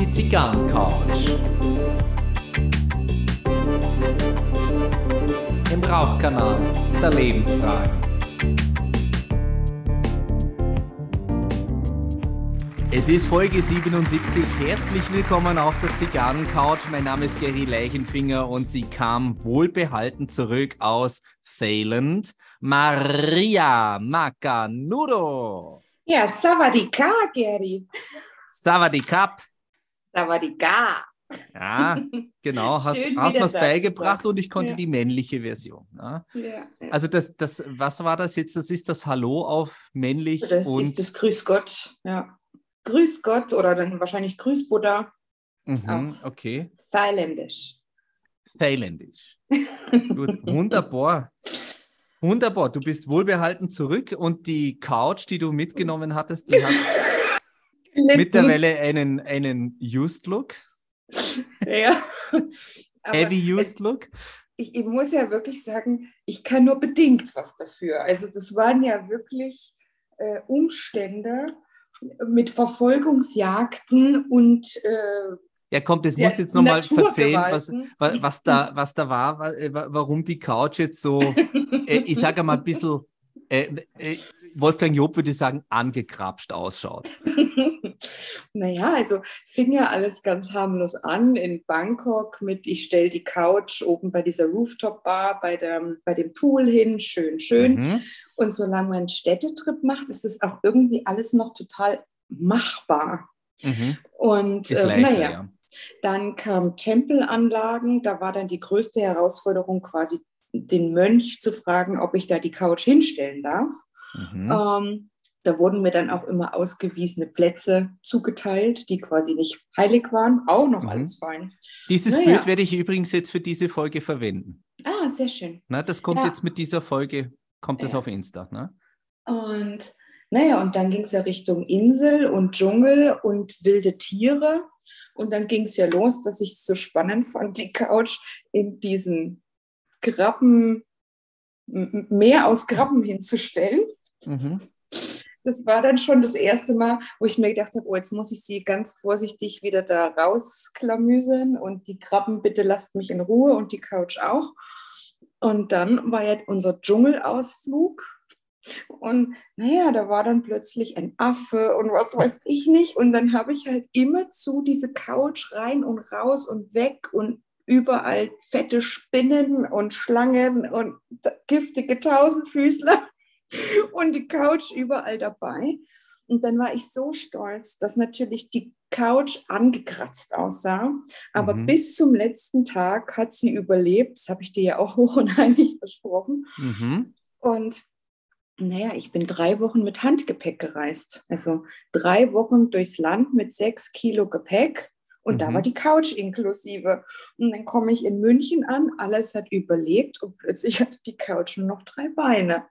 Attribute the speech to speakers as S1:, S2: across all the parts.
S1: Die Zigarrencouch. Im Rauchkanal der Lebensfragen. Es ist Folge 77. Herzlich willkommen auf der Zigarrencouch. Mein Name ist Gary Leichenfinger und sie kam wohlbehalten zurück aus Thailand. Maria Macanudo.
S2: Ja, Savadika, Gary.
S1: Savadikap.
S2: Savadika.
S1: Ja, genau. Hast,
S2: Schön,
S1: hast mir es beigebracht und ich konnte
S2: Ja.
S1: die männliche Version. Ne?
S2: Ja, ja.
S1: Also das, das, was war das jetzt? Das ist das Hallo auf männlich
S2: das
S1: und
S2: ist das Grüß Gott. Ja. Grüß Gott oder dann wahrscheinlich Grüß Buddha,
S1: mhm, okay.
S2: thailändisch.
S1: Thailändisch. Gut, wunderbar. Wunderbar, du bist wohlbehalten zurück und die Couch, die du mitgenommen hattest, die hat mittlerweile einen, einen Used Look,
S2: Ja.
S1: Heavy Used Look.
S2: ich, ich muss ja wirklich sagen, ich kann nur bedingt was dafür. Also das waren ja wirklich äh, Umstände mit Verfolgungsjagden und äh,
S1: Ja, komm, das muss jetzt nochmal erzählen, was,
S2: Naturgewalten.
S1: wa- was, da, was da war, wa- äh, wa- warum die Couch jetzt so, äh, ich sage mal ein bisschen, äh, äh, Wolfgang Job würde sagen, angekrapscht ausschaut.
S2: naja, also fing ja alles ganz harmlos an in Bangkok mit, ich stelle die Couch oben bei dieser Rooftop-Bar bei, der, bei dem Pool hin, schön, schön.
S1: Mhm.
S2: Und solange man einen Städtetrip macht, ist das auch irgendwie alles noch total machbar.
S1: Mhm.
S2: Und äh, naja,
S1: ja.
S2: Dann kamen Tempelanlagen. Da war dann die größte Herausforderung quasi den Mönch zu fragen, ob ich da die Couch hinstellen darf.
S1: Mhm.
S2: Ähm, da wurden mir dann auch immer ausgewiesene Plätze zugeteilt, die quasi nicht heilig waren. Auch noch
S1: Mhm.
S2: alles fein.
S1: Dieses
S2: naja.
S1: Bild werde ich übrigens jetzt für diese Folge verwenden.
S2: Ah, sehr schön.
S1: Na, das kommt
S2: Ja.
S1: jetzt mit dieser Folge, kommt das
S2: Ja.
S1: auf Insta. Ne?
S2: Und naja, und dann ging es ja Richtung Insel und Dschungel und wilde Tiere. Und dann ging es ja los, dass ich es so spannend fand, die Couch in diesen Krabben, M- M- Meer aus Krabben hinzustellen.
S1: Mhm.
S2: Das war dann schon das erste Mal, wo ich mir gedacht habe, oh, jetzt muss ich sie ganz vorsichtig wieder da rausklamüsern und die Krabben, bitte lasst mich in Ruhe und die Couch auch. Und dann war ja unser Dschungelausflug. Und naja, da war dann plötzlich ein Affe und was weiß ich nicht. Und dann habe ich halt immer zu diese Couch rein und raus und weg und überall fette Spinnen und Schlangen und giftige Tausendfüßler und die Couch überall dabei. Und dann war ich so stolz, dass natürlich die Couch angekratzt aussah. Aber
S1: Mhm.
S2: bis zum letzten Tag hat sie überlebt. Das habe ich dir ja auch hoch und heilig versprochen.
S1: Mhm.
S2: Und naja, ich bin drei Wochen mit Handgepäck gereist. Also drei Wochen durchs Land mit sechs Kilo Gepäck. Und da
S1: Mhm.
S2: war die Couch inklusive. Und dann komme ich in München an, alles hat überlebt und plötzlich hat die Couch nur noch drei Beine.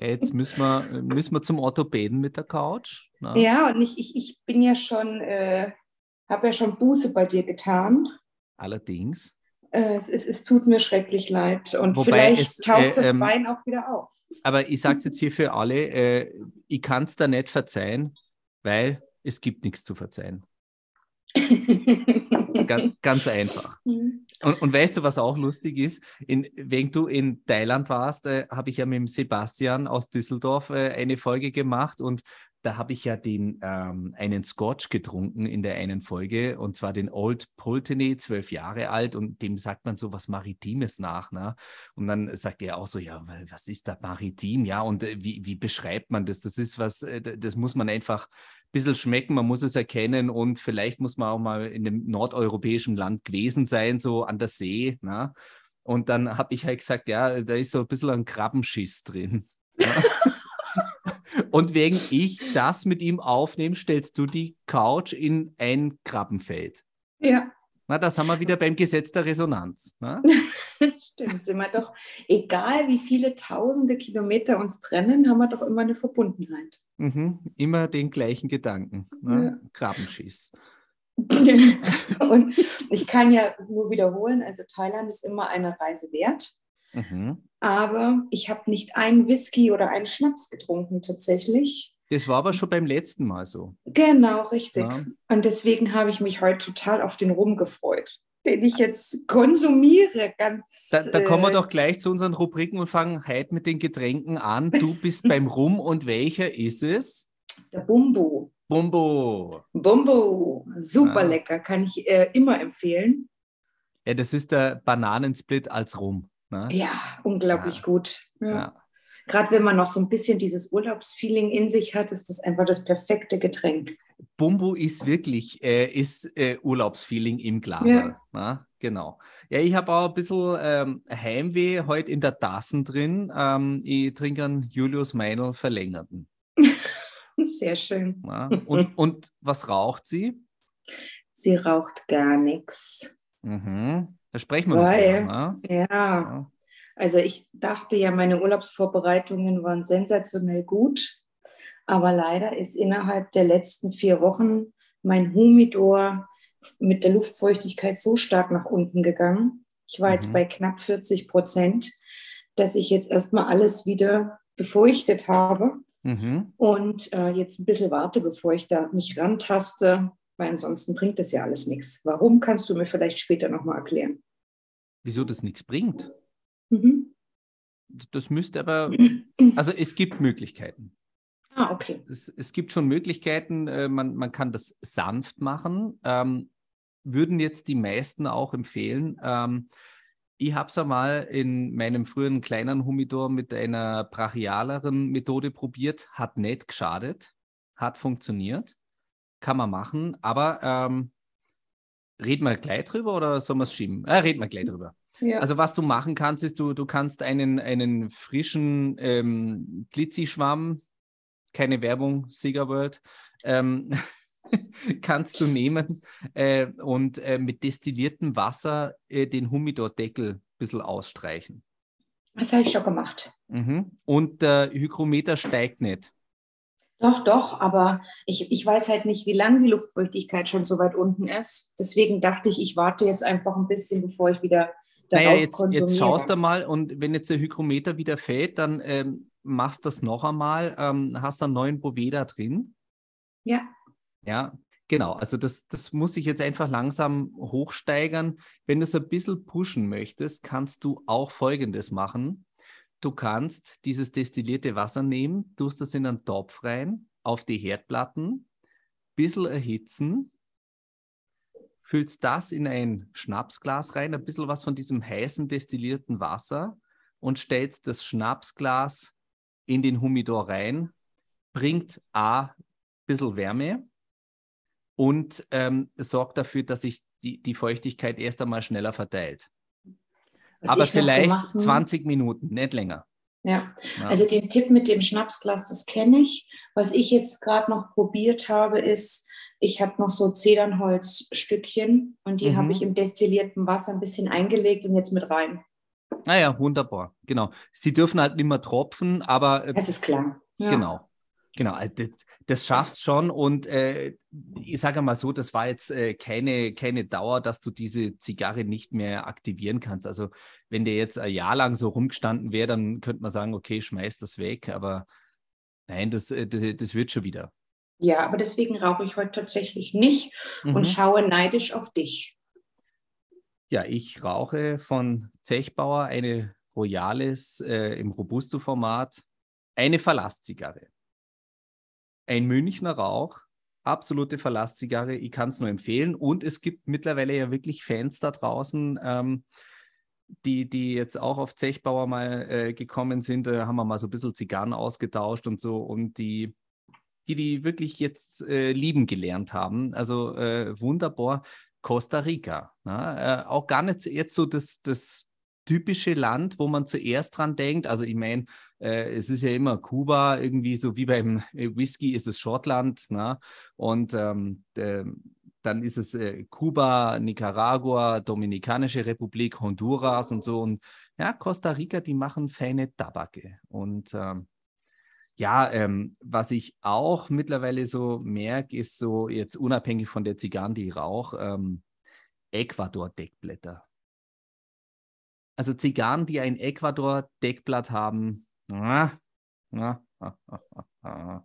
S1: Jetzt müssen wir, müssen wir zum Orthopäden mit der Couch. Na?
S2: Ja, und ich, ich, ich bin ja schon, äh, habe ja schon Buße bei dir getan.
S1: Allerdings.
S2: Äh, es, es, es tut mir schrecklich leid. Und
S1: Wobei
S2: vielleicht
S1: es,
S2: taucht
S1: äh,
S2: das
S1: ähm,
S2: Bein auch wieder auf.
S1: Aber ich sage es jetzt hier für alle, äh, ich kann es da nicht verzeihen, weil es gibt nichts zu verzeihen. Ganz, ganz einfach.
S2: Hm.
S1: Und, und weißt du, was auch lustig ist? In, wenn du in Thailand warst, äh, habe ich ja mit dem Sebastian aus Düsseldorf äh, eine Folge gemacht und da habe ich ja den, ähm, einen Scotch getrunken in der einen Folge und zwar den Old Pulteney, zwölf Jahre alt und dem sagt man so was Maritimes nach. Ne? Und dann sagt er auch so, ja, wa- was ist da maritim? Ja, und äh, wie, wie beschreibt man das? Das ist was, äh, das muss man einfach ein bisschen schmecken, man muss es erkennen und vielleicht muss man auch mal in einem nordeuropäischen Land gewesen sein, so an der See. Ne? Und dann habe ich halt gesagt, ja, da ist so ein bisschen ein Krabbenschiss drin. Ja? Und wegen ich das mit ihm aufnehme, stellst du die Couch in ein Krabbenfeld.
S2: Ja,
S1: Na, das haben wir wieder beim Gesetz der Resonanz. Ne?
S2: stimmt. Sind wir doch, egal wie viele tausende Kilometer uns trennen, haben wir doch immer eine Verbundenheit.
S1: Mhm. Immer den gleichen Gedanken. Ne? Krabbenschiss.
S2: Und ich kann ja nur wiederholen, also Thailand ist immer eine Reise wert.
S1: Mhm.
S2: Aber ich habe nicht einen Whisky oder einen Schnaps getrunken tatsächlich.
S1: Das war aber schon beim letzten Mal so.
S2: Genau, richtig.
S1: Ja.
S2: Und deswegen habe ich mich heute total auf den Rum gefreut, den ich jetzt konsumiere. Ganz.
S1: Da, da kommen wir
S2: äh,
S1: doch gleich zu unseren Rubriken und fangen heute mit den Getränken an. Du bist beim Rum und welcher ist es?
S2: Der Bumbu.
S1: Bumbo.
S2: Bumbu. Super
S1: Ah.
S2: lecker, kann ich äh, immer empfehlen.
S1: Ja, das ist der Bananensplit als Rum. Ne?
S2: Ja, unglaublich
S1: Ja.
S2: gut. Ja.
S1: Ja.
S2: Gerade wenn man noch so ein bisschen dieses Urlaubsfeeling in sich hat, ist das einfach das perfekte Getränk.
S1: Bumbo ist wirklich äh, ist, äh, Urlaubsfeeling im Glas.
S2: Ja.
S1: Ne? Genau. Ja, ich habe auch ein bisschen ähm, Heimweh heute in der Tassen drin. Ähm, ich trinke einen Julius Meinl verlängerten.
S2: Sehr schön.
S1: Ne? Und, und was raucht sie?
S2: Sie raucht gar nichts.
S1: Mhm. Da sprechen wir noch
S2: Weil-
S1: drüber, ne?
S2: Ja, also ich dachte ja, meine Urlaubsvorbereitungen waren sensationell gut. Aber leider ist innerhalb der letzten vier Wochen mein Humidor mit der Luftfeuchtigkeit so stark nach unten gegangen. Ich war jetzt
S1: Mhm.
S2: bei knapp 40 Prozent, dass ich jetzt erstmal alles wieder befeuchtet habe
S1: Mhm.
S2: und äh, jetzt ein bisschen warte, bevor ich da mich rantaste, weil ansonsten bringt das ja alles nichts. Warum kannst du mir vielleicht später nochmal erklären?
S1: Wieso das nichts bringt?
S2: Mhm.
S1: Das müsste aber, also es gibt Möglichkeiten.
S2: Ah, okay.
S1: Es, es gibt schon Möglichkeiten, äh, man, man kann das sanft machen. Ähm, würden jetzt die meisten auch empfehlen. Ähm, ich habe es einmal in meinem früheren kleinen Humidor mit einer brachialeren Methode probiert, hat nicht geschadet, hat funktioniert, kann man machen, aber ähm, reden wir gleich drüber oder sollen wir es schieben? Äh, reden wir gleich drüber.
S2: Ja.
S1: Also was du machen kannst, ist, du, du kannst einen, einen frischen ähm, Glitzy-Schwamm, keine Werbung, Sega World, ähm, kannst du nehmen äh, und äh, mit destilliertem Wasser äh, den Humidor-Deckel ein bisschen ausstreichen.
S2: das habe ich schon gemacht.
S1: Mhm. Und der Hygrometer steigt nicht.
S2: Doch, doch, aber ich, ich weiß halt nicht, wie lange die Luftfeuchtigkeit schon so weit unten ist. Deswegen dachte ich, ich warte jetzt einfach ein bisschen, bevor ich wieder daraus
S1: Naja, jetzt,
S2: konsumiere.
S1: jetzt schaust du mal und wenn jetzt der Hygrometer wieder fällt, dann ähm, machst du das noch einmal, ähm, hast einen neuen Boveda drin.
S2: Ja,
S1: Ja, genau. Also das, das muss sich jetzt einfach langsam hochsteigern. Wenn du es ein bisschen pushen möchtest, kannst du auch Folgendes machen. Du kannst dieses destillierte Wasser nehmen, tust das in einen Topf rein, auf die Herdplatten, bisschen erhitzen, füllst das in ein Schnapsglas rein, ein bisschen was von diesem heißen destillierten Wasser und stellst das Schnapsglas in den Humidor rein, bringt A, bisschen Wärme und ähm, sorgt dafür, dass sich die, die Feuchtigkeit erst einmal schneller verteilt.
S2: Was
S1: Aber vielleicht
S2: gemacht habe-
S1: 20 Minuten, nicht länger.
S2: Ja,
S1: Ja.
S2: also den Tipp mit dem Schnapsglas, das kenne ich. Was ich jetzt gerade noch probiert habe, ist, ich habe noch so Zedernholzstückchen und die
S1: Mhm.
S2: habe ich im destillierten Wasser ein bisschen eingelegt und jetzt mit rein.
S1: naja, Ah wunderbar. Genau. Sie dürfen halt nicht mehr tropfen, aber äh,
S2: Das ist klar. Ja.
S1: Genau. Genau, also das, schaffst schon und äh, ich sage mal so, das war jetzt äh, keine, keine Dauer, dass du diese Zigarre nicht mehr aktivieren kannst. Also wenn der jetzt ein Jahr lang so rumgestanden wäre, dann könnte man sagen, okay, schmeiß das weg, aber nein, das, äh, das, das wird schon wieder.
S2: Ja, aber deswegen rauche ich heute tatsächlich nicht
S1: Mhm.
S2: und schaue neidisch auf dich.
S1: Ja, ich rauche von Zechbauer eine Royales äh, im Robusto-Format, eine Verlasszigarre. Ein Münchner Rauch, absolute Verlasszigarre, ich kann es nur empfehlen. Und es gibt mittlerweile ja wirklich Fans da draußen, ähm, die, die jetzt auch auf Zechbauer mal äh, gekommen sind. Da haben wir mal so ein bisschen Zigarren ausgetauscht und so und die, die, die wirklich jetzt äh, lieben gelernt haben. Also äh, wunderbar. Costa Rica. Ne? Äh, auch gar nicht jetzt so das, das typische Land, wo man zuerst dran denkt. Also ich meine, äh, es ist ja immer Kuba, irgendwie so wie beim äh, Whisky ist es Schottland. Ne? Und ähm, äh, dann ist es äh, Kuba, Nicaragua, Dominikanische Republik, Honduras und so. Und ja, Costa Rica, die machen feine Tabake. Und ähm, ja, ähm, was ich auch mittlerweile so merke, ist so jetzt unabhängig von der Zigarren, die ich rauche, ähm, Ecuador-Deckblätter. Also Zigarren, die ein Ecuador-Deckblatt haben, na, na.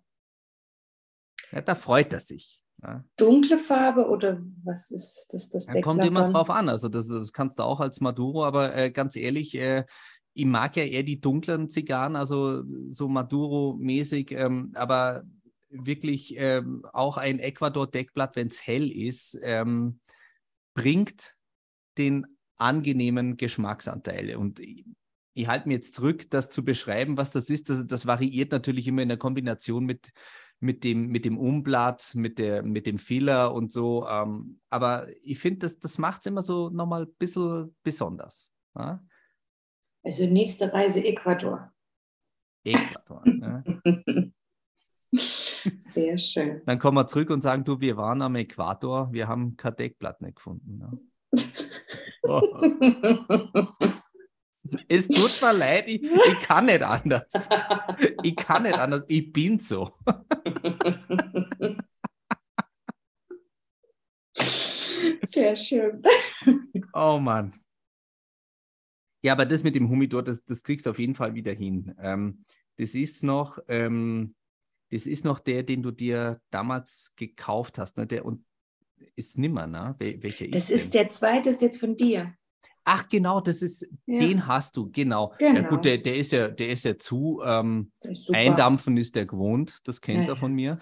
S1: Ja, da freut er sich. Ja.
S2: Dunkle Farbe oder was ist das? das
S1: ja, kommt immer drauf an. Also das, das kannst du auch als Maduro, aber äh, ganz ehrlich, äh, ich mag ja eher die dunklen Zigarren, also so Maduro-mäßig, ähm, aber wirklich ähm, auch ein Ecuador-Deckblatt, wenn es hell ist, ähm, bringt den angenehmen Geschmacksanteil. Und ich, halte mir jetzt zurück, das zu beschreiben, was das ist. Das, das variiert natürlich immer in der Kombination mit, mit, dem, mit dem Umblatt, mit, der, mit dem Filler und so. Ähm, aber ich finde, das, das macht es immer so nochmal ein bisschen besonders. Ja?
S2: Also nächste Reise Ecuador.
S1: Ecuador. ja.
S2: Sehr schön.
S1: Dann kommen wir zurück und sagen, du, wir waren am Äquator, wir haben kein Deckblatt nicht gefunden. Ja. Oh. es tut mir leid, ich, ich, kann nicht anders. Ich kann nicht anders, ich bin so.
S2: Sehr schön.
S1: Oh Mann. Ja, aber das mit dem Humidor, das, das kriegst du auf jeden Fall wieder hin. Ähm, das ist noch, ähm, das ist noch der, den du dir damals gekauft hast, ne? Der und ist nimmer, ne? Wel welcher
S2: das ist ist der zweite, ist jetzt von dir.
S1: Ach, genau, das ist, ja. den hast du, genau. genau. Ja, gut, genau. der, der, ist ja, der ist ja zu. Ähm, ist Eindampfen ist der gewohnt, das kennt ja, er von mir.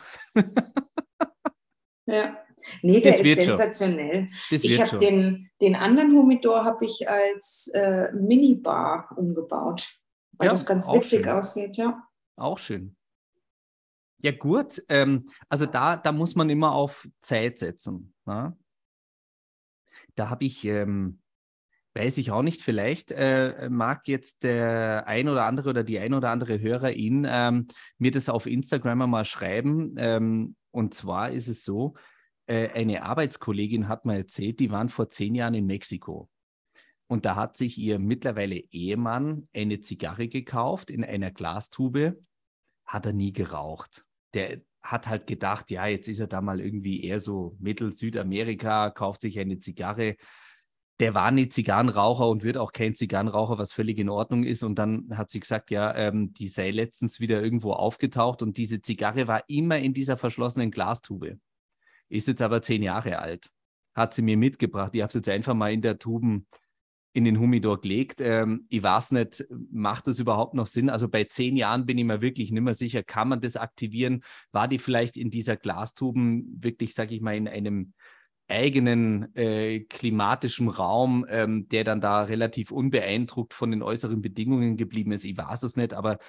S2: ja. Nee, der das ist sensationell. Ich habe den, den anderen Humidor habe ich als äh, Minibar umgebaut, weil das ganz witzig schön. aussieht, ja.
S1: Auch schön. Ja, gut. Ähm, also da, da muss man immer auf Zeit setzen. Na? Da habe ich, ähm, weiß ich auch nicht, vielleicht äh, mag jetzt der ein oder andere oder die ein oder andere Hörerin ähm, mir das auf Instagram mal schreiben. Ähm, und zwar ist es so, äh, eine Arbeitskollegin hat mir erzählt, die waren vor zehn Jahren in Mexiko. Und da hat sich ihr mittlerweile Ehemann eine Zigarre gekauft in einer Glastube, hat er nie geraucht der hat halt gedacht, ja, jetzt ist er da mal irgendwie eher so Mittel-Südamerika, kauft sich eine Zigarre. Der war nicht Zigarrenraucher und wird auch kein Zigarrenraucher, was völlig in Ordnung ist. Und dann hat sie gesagt, ja, ähm, die sei letztens wieder irgendwo aufgetaucht und diese Zigarre war immer in dieser verschlossenen Glastube. Ist jetzt aber zehn Jahre alt. Hat sie mir mitgebracht. Ich habe es jetzt einfach mal in der Tuben in den Humidor gelegt. Ähm, ich weiß nicht, macht das überhaupt noch Sinn? Also bei zehn Jahren bin ich mir wirklich nicht mehr sicher, kann man das aktivieren? War die vielleicht in dieser Glastuben wirklich, sage ich mal, in einem eigenen äh, klimatischen Raum, ähm, der dann da relativ unbeeindruckt von den äußeren Bedingungen geblieben ist? Ich weiß es nicht, aber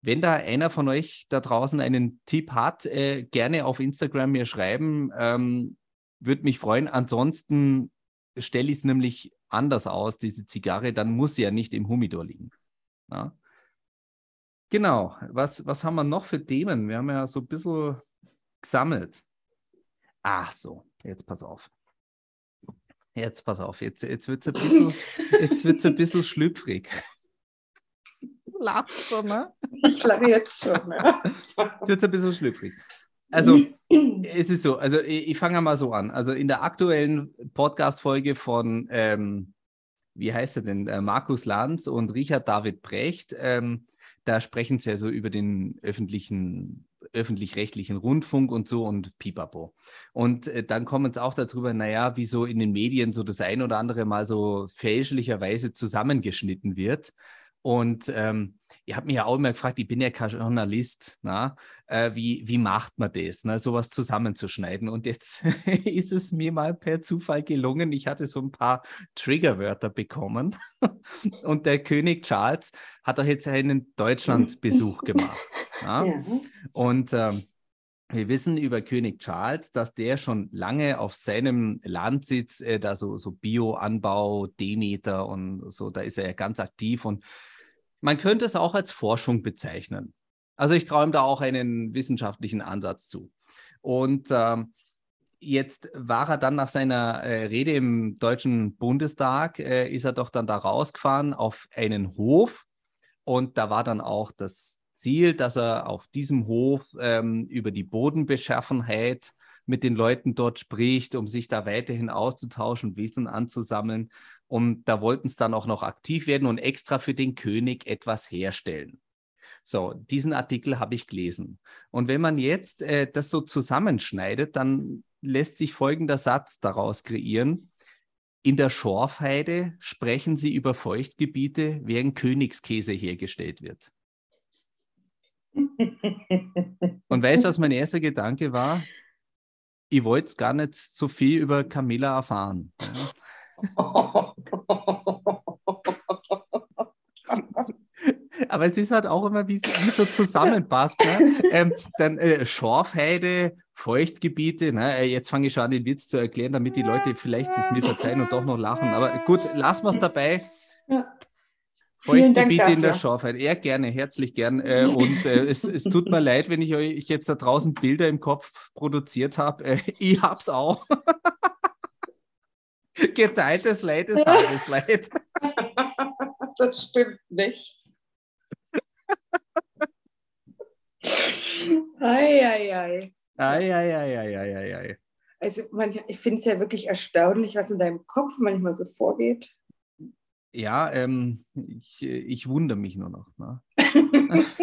S1: wenn da einer von euch da draußen einen Tipp hat, äh, gerne auf Instagram mir schreiben. Ähm, Würde mich freuen. Ansonsten stelle ich es nämlich anders aus, diese Zigarre, dann muss sie ja nicht im Humidor liegen. Ja? Genau, was, was haben wir noch für Themen? Wir haben ja so ein bisschen gesammelt. Ach so, jetzt pass auf. Jetzt pass auf, jetzt, jetzt wird es ein bisschen, jetzt wird's ein bisschen schlüpfrig.
S2: Du lachst schon, ne? Ich lache jetzt schon, ne?
S1: Jetzt wird es ein bisschen schlüpfrig. Also, es ist so, also ich, ich fange mal so an. Also in der aktuellen Podcast-Folge von, ähm, wie heißt er denn, äh, Markus Lanz und Richard David Brecht, ähm, da sprechen sie ja so über den öffentlichen, öffentlich-rechtlichen Rundfunk und so und pipapo. Und äh, dann kommen sie auch darüber, naja, wie so in den Medien so das ein oder andere mal so fälschlicherweise zusammengeschnitten wird. Und ähm, ich habe mich ja auch immer gefragt, ich bin ja kein Journalist, na? Äh, wie, wie macht man das, ne? sowas zusammenzuschneiden? Und jetzt ist es mir mal per Zufall gelungen. Ich hatte so ein paar Triggerwörter bekommen. Und der König Charles hat auch jetzt einen Deutschlandbesuch gemacht. Ja? Und ähm, wir wissen über König Charles, dass der schon lange auf seinem Landsitz, äh, da so, so Bioanbau, Demeter und so, da ist er ja ganz aktiv und man könnte es auch als Forschung bezeichnen. Also ich ihm da auch einen wissenschaftlichen Ansatz zu. Und ähm, jetzt war er dann nach seiner äh, Rede im Deutschen Bundestag, äh, ist er doch dann da rausgefahren auf einen Hof. Und da war dann auch das Ziel, dass er auf diesem Hof ähm, über die Bodenbeschaffenheit mit den Leuten dort spricht, um sich da weiterhin auszutauschen, Wissen anzusammeln. Und da wollten es dann auch noch aktiv werden und extra für den König etwas herstellen. So, diesen Artikel habe ich gelesen. Und wenn man jetzt äh, das so zusammenschneidet, dann lässt sich folgender Satz daraus kreieren. In der Schorfheide sprechen sie über Feuchtgebiete, während Königskäse hergestellt wird. Und weißt du, was mein erster Gedanke war? Ich wollte gar nicht so viel über Camilla erfahren. Aber es ist halt auch immer, wie es so zusammenpasst. Ne? ähm, dann äh, Schorfheide, Feuchtgebiete. Ne? Äh, jetzt fange ich schon an, den Witz zu erklären, damit die Leute vielleicht es mir verzeihen und doch noch lachen. Aber gut, lassen wir es dabei. Ja. Feuchtgebiete in der Schorfheide. Ja, gerne, herzlich gern. Äh, und äh, es, es tut mir leid, wenn ich euch jetzt da draußen Bilder im Kopf produziert habe. Äh, ich hab's auch. Geteiltes Leid ist halbes Leid.
S2: Das stimmt nicht. Eieiei.
S1: Eieiei.
S2: Also man, ich finde es ja wirklich erstaunlich, was in deinem Kopf manchmal so vorgeht.
S1: Ja, ähm, ich, ich wundere mich nur noch. Ne?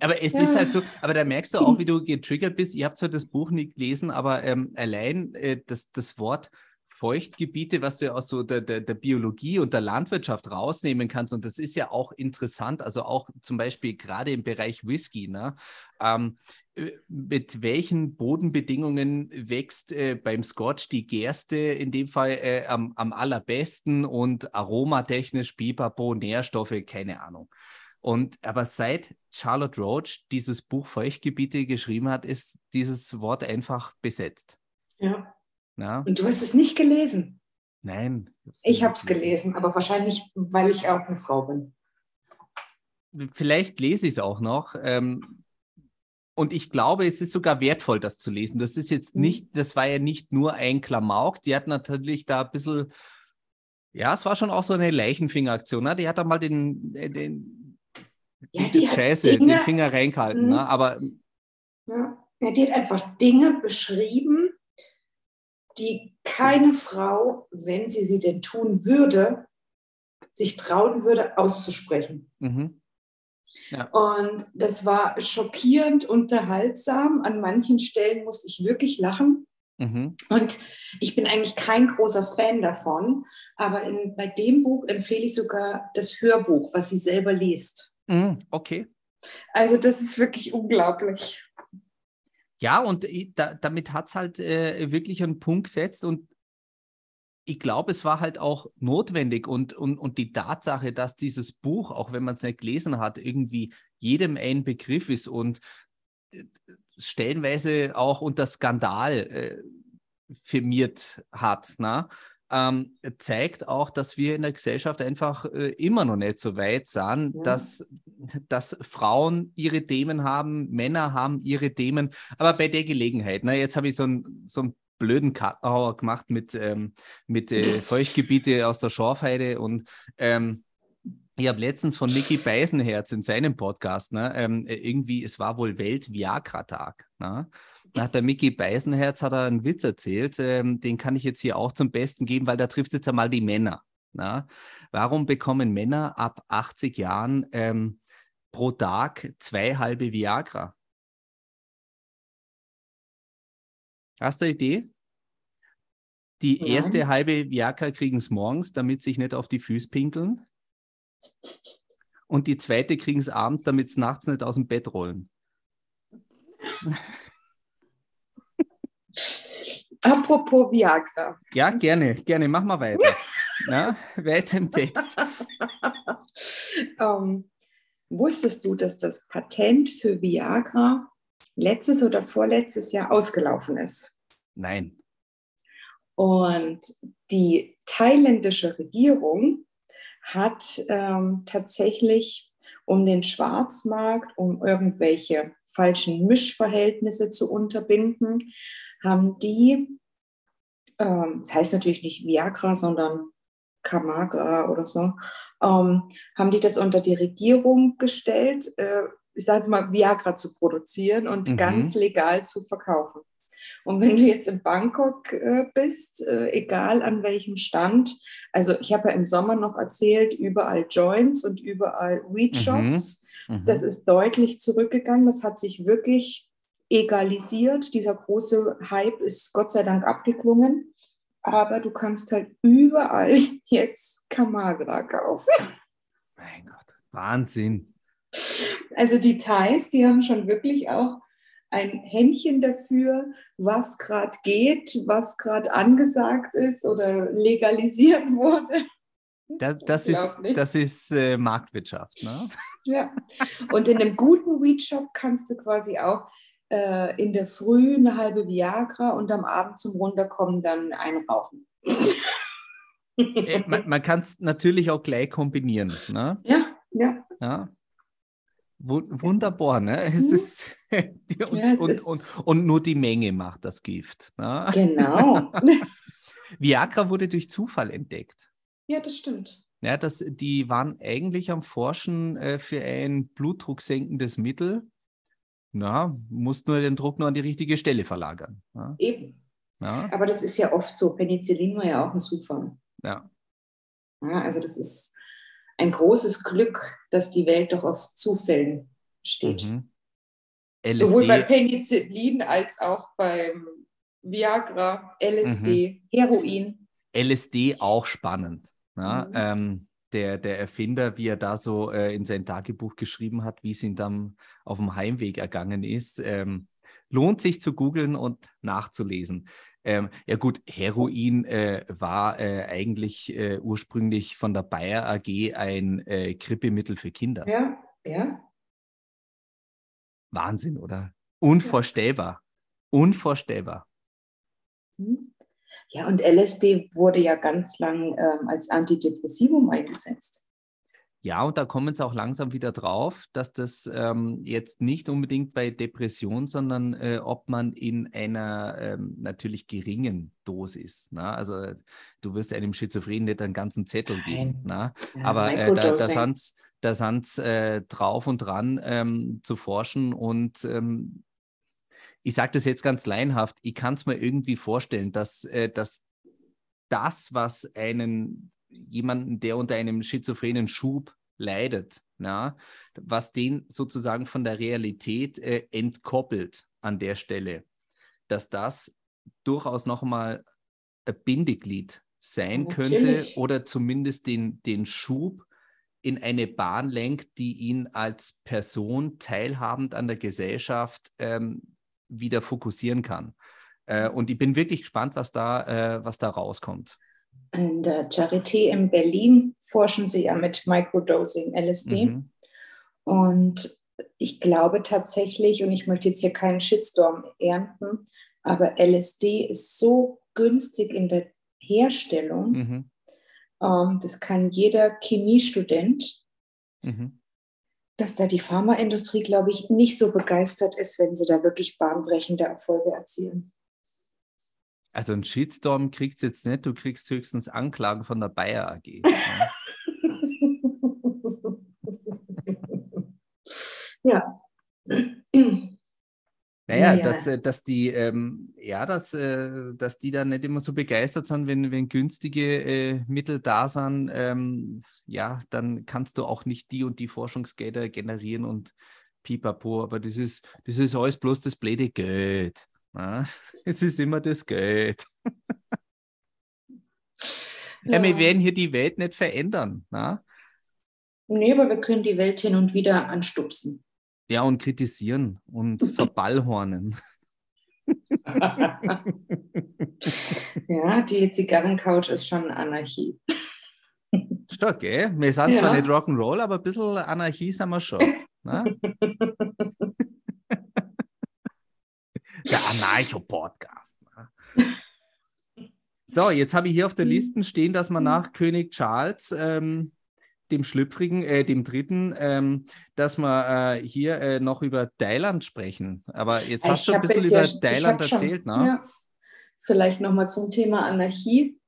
S1: aber es ja. ist halt so, aber da merkst du auch, wie du getriggert bist. Ihr habt zwar das Buch nicht gelesen, aber ähm, allein äh, das, das Wort Feuchtgebiete, was du ja aus so der, der, der, Biologie und der Landwirtschaft rausnehmen kannst. Und das ist ja auch interessant, also auch zum Beispiel gerade im Bereich Whisky. Ne? Ähm, äh, mit welchen Bodenbedingungen wächst äh, beim Scotch die Gerste in dem Fall äh, am, am allerbesten und aromatechnisch, Bipapo, Nährstoffe, keine Ahnung. Und aber seit Charlotte Roach dieses Buch Feuchtgebiete geschrieben hat, ist dieses Wort einfach besetzt.
S2: Ja. Ja. Und du hast es nicht gelesen?
S1: Nein.
S2: Ich habe es gelesen, aber wahrscheinlich, weil ich auch eine Frau bin.
S1: Vielleicht lese ich es auch noch. Ähm, und ich glaube, es ist sogar wertvoll, das zu lesen. Das ist jetzt mhm. nicht, das war ja nicht nur ein Klamauk. Die hat natürlich da ein bisschen, ja, es war schon auch so eine Leichenfingeraktion. Ne? Die hat da mal den, äh, den ja, die Scheiße, Dinge, den Finger reingehalten. Ne? Aber
S2: ja. ja, die hat einfach Dinge beschrieben, die keine Frau, wenn sie sie denn tun würde, sich trauen würde, auszusprechen. Mhm. Ja. Und das war schockierend unterhaltsam. An manchen Stellen musste ich wirklich lachen. Mhm. Und ich bin eigentlich kein großer Fan davon, aber in, bei dem Buch empfehle ich sogar das Hörbuch, was sie selber liest.
S1: Mhm, okay.
S2: Also das ist wirklich unglaublich.
S1: Ja, und da, damit hat es halt äh, wirklich einen Punkt gesetzt und ich glaube, es war halt auch notwendig und, und, und die Tatsache, dass dieses Buch, auch wenn man es nicht gelesen hat, irgendwie jedem ein Begriff ist und äh, stellenweise auch unter Skandal äh, firmiert hat. Na? ähm, zeigt auch, dass wir in der Gesellschaft einfach äh, immer noch nicht so weit sind, ja. dass, dass Frauen ihre Themen haben, Männer haben ihre Themen. Aber bei der Gelegenheit, ne, jetzt habe ich so einen so blöden Kartenhauer gemacht mit, ähm, mit äh, Feuchtgebiete aus der Schorfheide und ähm, ich habe letztens von Mickey Beisenherz in seinem Podcast, ne, ähm, irgendwie, es war wohl Welt-Viagra-Tag. Ne? Nach der Mickey Beisenherz hat er einen Witz erzählt, ähm, den kann ich jetzt hier auch zum Besten geben, weil da trifft jetzt einmal die Männer. Na? Warum bekommen Männer ab 80 Jahren ähm, pro Tag zwei halbe Viagra? Hast du eine Idee? Die Nein. erste halbe Viagra kriegen es morgens, damit sich nicht auf die Füße pinkeln. Und die zweite kriegen es abends, damit es nachts nicht aus dem Bett rollen.
S2: Apropos Viagra.
S1: Ja, gerne, gerne. Mach mal weiter. Na, weiter im Text.
S2: ähm, wusstest du, dass das Patent für Viagra letztes oder vorletztes Jahr ausgelaufen ist?
S1: Nein.
S2: Und die thailändische Regierung hat ähm, tatsächlich um den Schwarzmarkt, um irgendwelche falschen Mischverhältnisse zu unterbinden, haben die, ähm, das heißt natürlich nicht Viagra, sondern Kamagra oder so, ähm, haben die das unter die Regierung gestellt, äh, ich sage jetzt mal, Viagra zu produzieren und mhm. ganz legal zu verkaufen. Und wenn du jetzt in Bangkok äh, bist, äh, egal an welchem Stand, also ich habe ja im Sommer noch erzählt, überall Joints und überall Weed-Shops. Mhm. Mhm. Das ist deutlich zurückgegangen. Das hat sich wirklich egalisiert. Dieser große Hype ist Gott sei Dank abgeklungen. Aber du kannst halt überall jetzt Kamagra kaufen.
S1: Mein Gott, Wahnsinn.
S2: Also die Thais, die haben schon wirklich auch ein Händchen dafür, was gerade geht, was gerade angesagt ist oder legalisiert wurde.
S1: Das, das ist, das ist äh, Marktwirtschaft, ne?
S2: Ja. Und in einem guten Weed-Shop kannst du quasi auch äh, in der Früh eine halbe Viagra und am Abend zum Runterkommen dann einrauchen.
S1: Äh, man, man kann es natürlich auch gleich kombinieren. Ne?
S2: Ja, ja.
S1: ja. Wunderbar, ne? Es mhm. ist, und, ja, es und, ist und, und, nur die Menge macht das Gift. Ne?
S2: Genau.
S1: Viagra wurde durch Zufall entdeckt.
S2: Ja, das stimmt.
S1: Ja, das, die waren eigentlich am Forschen äh, für ein blutdrucksenkendes Mittel. Na, muss nur den Druck nur an die richtige Stelle verlagern.
S2: Ja? Eben. Ja? Aber das ist ja oft so. Penicillin war ja auch ein Zufall.
S1: Ja.
S2: ja also das ist ein großes Glück, dass die Welt doch aus Zufällen steht. Mhm. Sowohl bei Penicillin als auch beim Viagra, LSD, mhm. Heroin.
S1: LSD auch spannend. Ja? Mhm. Ähm, der, der Erfinder, wie er da so äh, in sein Tagebuch geschrieben hat, wie es ihm dann auf dem Heimweg ergangen ist. Ähm, lohnt sich zu googeln und nachzulesen. Ähm, ja gut, Heroin äh, war äh, eigentlich äh, ursprünglich von der Bayer AG ein äh, Grippemittel für Kinder.
S2: Ja, ja.
S1: Wahnsinn, oder? Unvorstellbar. Unvorstellbar.
S2: Hm. Ja, und LSD wurde ja ganz lang ähm, als Antidepressivum eingesetzt.
S1: Ja, und da kommen sie auch langsam wieder drauf, dass das ähm, jetzt nicht unbedingt bei Depression, sondern äh, ob man in einer ähm, natürlich geringen Dosis. Na? Ne? Also du wirst einem Schizophren nicht einen ganzen Zettel geben. Na? Ne? Aber äh, da, da sind da sind's, äh, drauf und dran ähm, zu forschen und ähm, ich sage das jetzt ganz laienhaft, ich kann es mir irgendwie vorstellen, dass, äh, dass das, was einen jemanden, der unter einem schizophrenen Schub leidet, na, was den sozusagen von der Realität äh, entkoppelt an der Stelle, dass das durchaus nochmal ein Bindeglied sein Natürlich. könnte oder zumindest den, den Schub in eine Bahn lenkt, die ihn als Person teilhabend an der Gesellschaft ähm, wieder fokussieren kann. Äh, und ich bin wirklich gespannt, was da, äh, was da rauskommt.
S2: An der Charité in Berlin forschen sie ja mit Microdosing LSD. Mhm. Und ich glaube tatsächlich, und ich möchte jetzt hier keinen Shitstorm ernten, aber LSD ist so günstig in der Herstellung. Mhm. Ähm, das kann jeder Chemiestudent, mhm. dass da die Pharmaindustrie, glaube ich, nicht so begeistert ist, wenn sie da wirklich bahnbrechende Erfolge erzielen.
S1: Also ein Shitstorm kriegst du jetzt nicht, du kriegst höchstens Anklagen von der Bayer AG.
S2: Ja.
S1: Naja, ja, Dass, äh, dass die, ähm, ja, dass, äh, dass die da nicht immer so begeistert sind, wenn, wenn günstige äh, Mittel da sind, ähm, ja, dann kannst du auch nicht die und die Forschungsgelder generieren und pipapo, aber das ist, das ist alles bloß das blöde Geld. Na, es ist immer das Geld. ja. ja. wir werden hier die Welt nicht verändern. Na?
S2: Nee, aber wir können die Welt hin und wieder anstupsen.
S1: Ja, und kritisieren und verballhornen.
S2: ja, die Zigarrencouch ist schon Anarchie.
S1: Schon, gell? Wir sind ja. zwar nicht Rock'n'Roll, aber ein bisschen Anarchie sind wir schon. Der Anarcho-Podcast. Ne? So, jetzt habe ich hier auf der Liste stehen, dass man nach König Charles, ähm, dem Schlüpfrigen, äh, dem Dritten, ähm, dass wir äh, hier äh, noch über Thailand sprechen. Aber jetzt ich hast du ein bisschen über ja, Thailand erzählt, schon, ne? Ja.
S2: Vielleicht nochmal zum Thema Anarchie.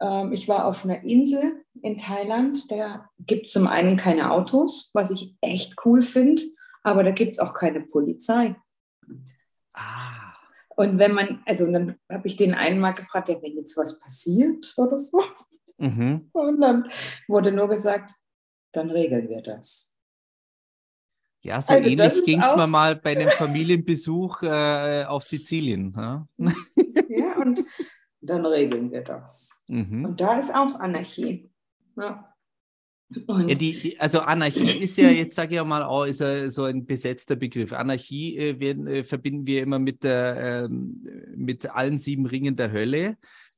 S2: Ähm, ich war auf einer Insel in Thailand. Da gibt es zum einen keine Autos, was ich echt cool finde, aber da gibt es auch keine Polizei.
S1: Ah.
S2: Und wenn man, also dann habe ich den einmal gefragt, ja, wenn jetzt was passiert oder so. Mhm. Und dann wurde nur gesagt, dann regeln wir das.
S1: Ja, so also ähnlich ging es mir mal bei einem Familienbesuch äh, auf Sizilien. Ja?
S2: ja, und dann regeln wir das. Mhm. Und da ist auch Anarchie. Ja.
S1: Ja, die, also Anarchie ist ja jetzt, sage ich mal, auch ist ja so ein besetzter Begriff. Anarchie äh, werden, äh, verbinden wir immer mit, der, ähm, mit allen sieben Ringen der Hölle.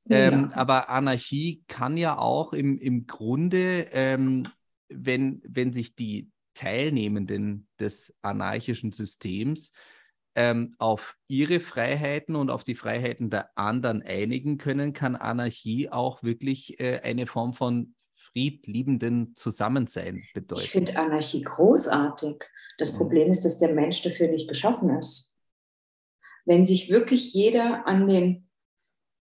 S1: Ähm, ja. Aber Anarchie kann ja auch im, im Grunde, ähm, wenn, wenn sich die Teilnehmenden des anarchischen Systems ähm, auf ihre Freiheiten und auf die Freiheiten der anderen einigen können, kann Anarchie auch wirklich äh, eine Form von friedliebenden Zusammensein bedeuten.
S2: Ich finde Anarchie großartig. Das Problem ist, dass der Mensch dafür nicht geschaffen ist. Wenn sich wirklich jeder an den,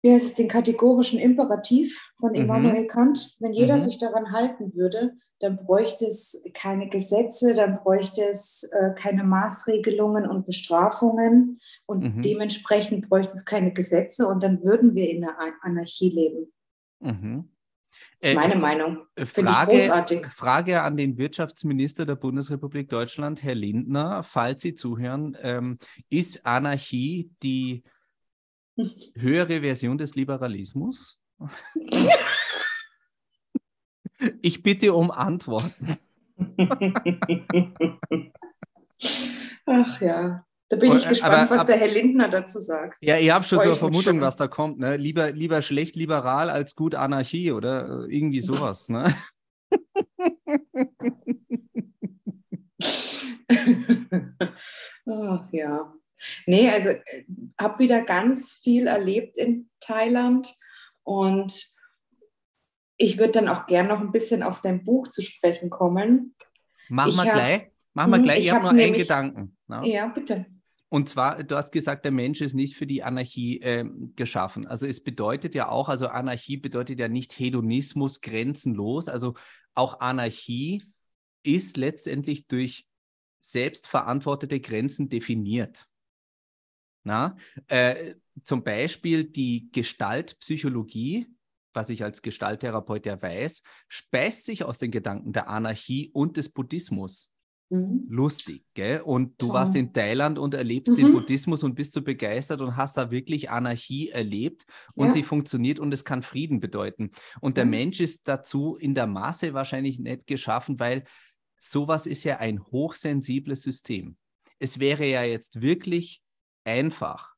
S2: wie heißt es, den kategorischen Imperativ von mhm. Immanuel mhm. Kant, wenn jeder mhm. sich daran halten würde, dann bräuchte es keine Gesetze, dann bräuchte es äh, keine Maßregelungen und Bestrafungen und mhm. dementsprechend bräuchte es keine Gesetze und dann würden wir in der Anarchie leben. Mhm. Das ist äh, meine äh, Meinung.
S1: Finde ich großartig. Frage an den Wirtschaftsminister der Bundesrepublik Deutschland, Herr Lindner, falls Sie zuhören. Ähm, ist Anarchie die höhere Version des Liberalismus? ich bitte um Antworten.
S2: Ach ja. Da bin ich gespannt, aber, was der Herr Lindner dazu sagt.
S1: Ja, ich habe schon so eine Vermutung, was da kommt. Ne? Lieber, lieber schlecht liberal als gut Anarchie oder irgendwie sowas. Ne?
S2: Ach ja. Nee, also äh, habe wieder ganz viel erlebt in Thailand und ich würde dann auch gern noch ein bisschen auf dein Buch zu sprechen kommen.
S1: Machen wir gleich. Machen wir hm, gleich. Ich, ich habe hab nur einen Gedanken.
S2: Ne? Ja, bitte.
S1: Und zwar, du hast gesagt, der Mensch ist nicht für die Anarchie äh, geschaffen. Also es bedeutet ja auch, also Anarchie bedeutet ja nicht Hedonismus grenzenlos. Also auch Anarchie ist letztendlich durch selbstverantwortete Grenzen definiert. Na? Äh, zum Beispiel die Gestaltpsychologie, was ich als Gestalttherapeut ja weiß, speist sich aus den Gedanken der Anarchie und des Buddhismus. Mhm. Lustig, gell? Und du Toll. warst in Thailand und erlebst mhm. den Buddhismus und bist so begeistert und hast da wirklich Anarchie erlebt und ja. sie funktioniert und es kann Frieden bedeuten. Und der mhm. Mensch ist dazu in der Masse wahrscheinlich nicht geschaffen, weil sowas ist ja ein hochsensibles System. Es wäre ja jetzt wirklich einfach,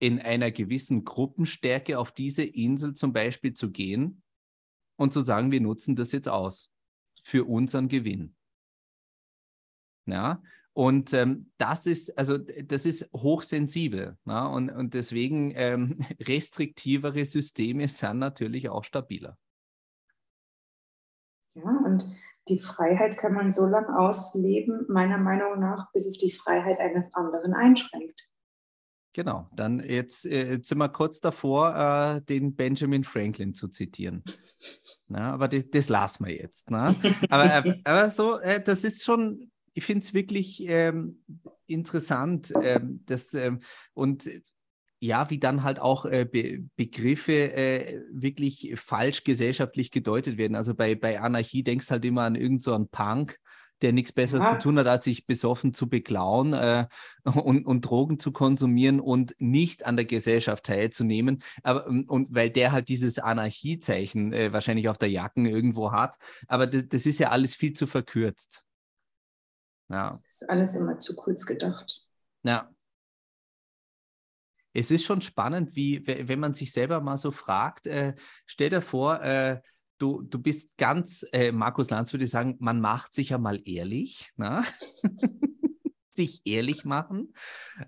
S1: in einer gewissen Gruppenstärke auf diese Insel zum Beispiel zu gehen und zu sagen, wir nutzen das jetzt aus für unseren Gewinn. Ja, und ähm, das ist, also das ist hochsensibel. Na? Und, und deswegen ähm, restriktivere Systeme sind natürlich auch stabiler.
S2: Ja, und die Freiheit kann man so lange ausleben, meiner Meinung nach, bis es die Freiheit eines anderen einschränkt.
S1: Genau, dann jetzt, äh, jetzt sind wir kurz davor, äh, den Benjamin Franklin zu zitieren. Na, aber das, das lassen wir jetzt. Na? Aber, aber so, äh, das ist schon, ich finde es wirklich ähm, interessant, ähm, dass, ähm, und ja, wie dann halt auch äh, Be Begriffe äh, wirklich falsch gesellschaftlich gedeutet werden. Also bei, bei Anarchie denkst du halt immer an irgendeinen so Punk, der nichts Besseres ja. zu tun hat, als sich besoffen zu beklauen äh, und, und Drogen zu konsumieren und nicht an der Gesellschaft teilzunehmen. Aber, ähm, und weil der halt dieses Anarchiezeichen äh, wahrscheinlich auf der Jacken irgendwo hat. Aber das, das ist ja alles viel zu verkürzt.
S2: Ja. Das ist alles immer zu kurz gedacht.
S1: Ja. Es ist schon spannend, wie, wenn man sich selber mal so fragt, äh, stell dir vor, äh, du, du bist ganz, äh, Markus Lanz würde sagen, man macht sich ja mal ehrlich, ne? sich ehrlich machen.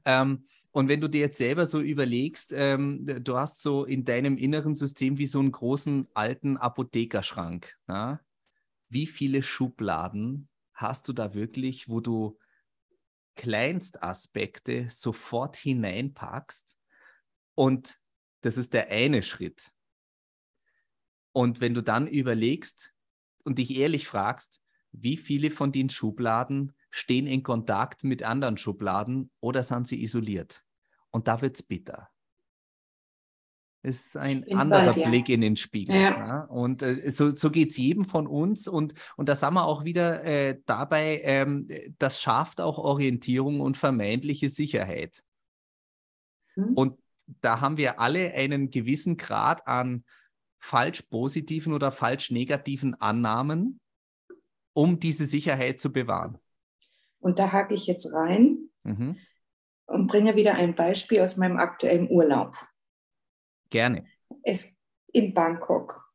S1: Ähm, und wenn du dir jetzt selber so überlegst, ähm, du hast so in deinem inneren System wie so einen großen alten Apothekerschrank. Ne? Wie viele Schubladen hast du da wirklich, wo du Kleinstaspekte sofort hineinpackst und das ist der eine Schritt. Und wenn du dann überlegst und dich ehrlich fragst, wie viele von den Schubladen stehen in Kontakt mit anderen Schubladen oder sind sie isoliert? und da wird es bitter. Es ist ein anderer dir. Blick in den Spiegel. Ja. Ja? Und äh, so, so geht es jedem von uns. Und, und da sind wir auch wieder äh, dabei, ähm, das schafft auch Orientierung und vermeintliche Sicherheit. Hm. Und da haben wir alle einen gewissen Grad an falsch positiven oder falsch negativen Annahmen, um diese Sicherheit zu bewahren.
S2: Und da hake ich jetzt rein mhm. und bringe wieder ein Beispiel aus meinem aktuellen Urlaub.
S1: Gerne.
S2: Es in Bangkok.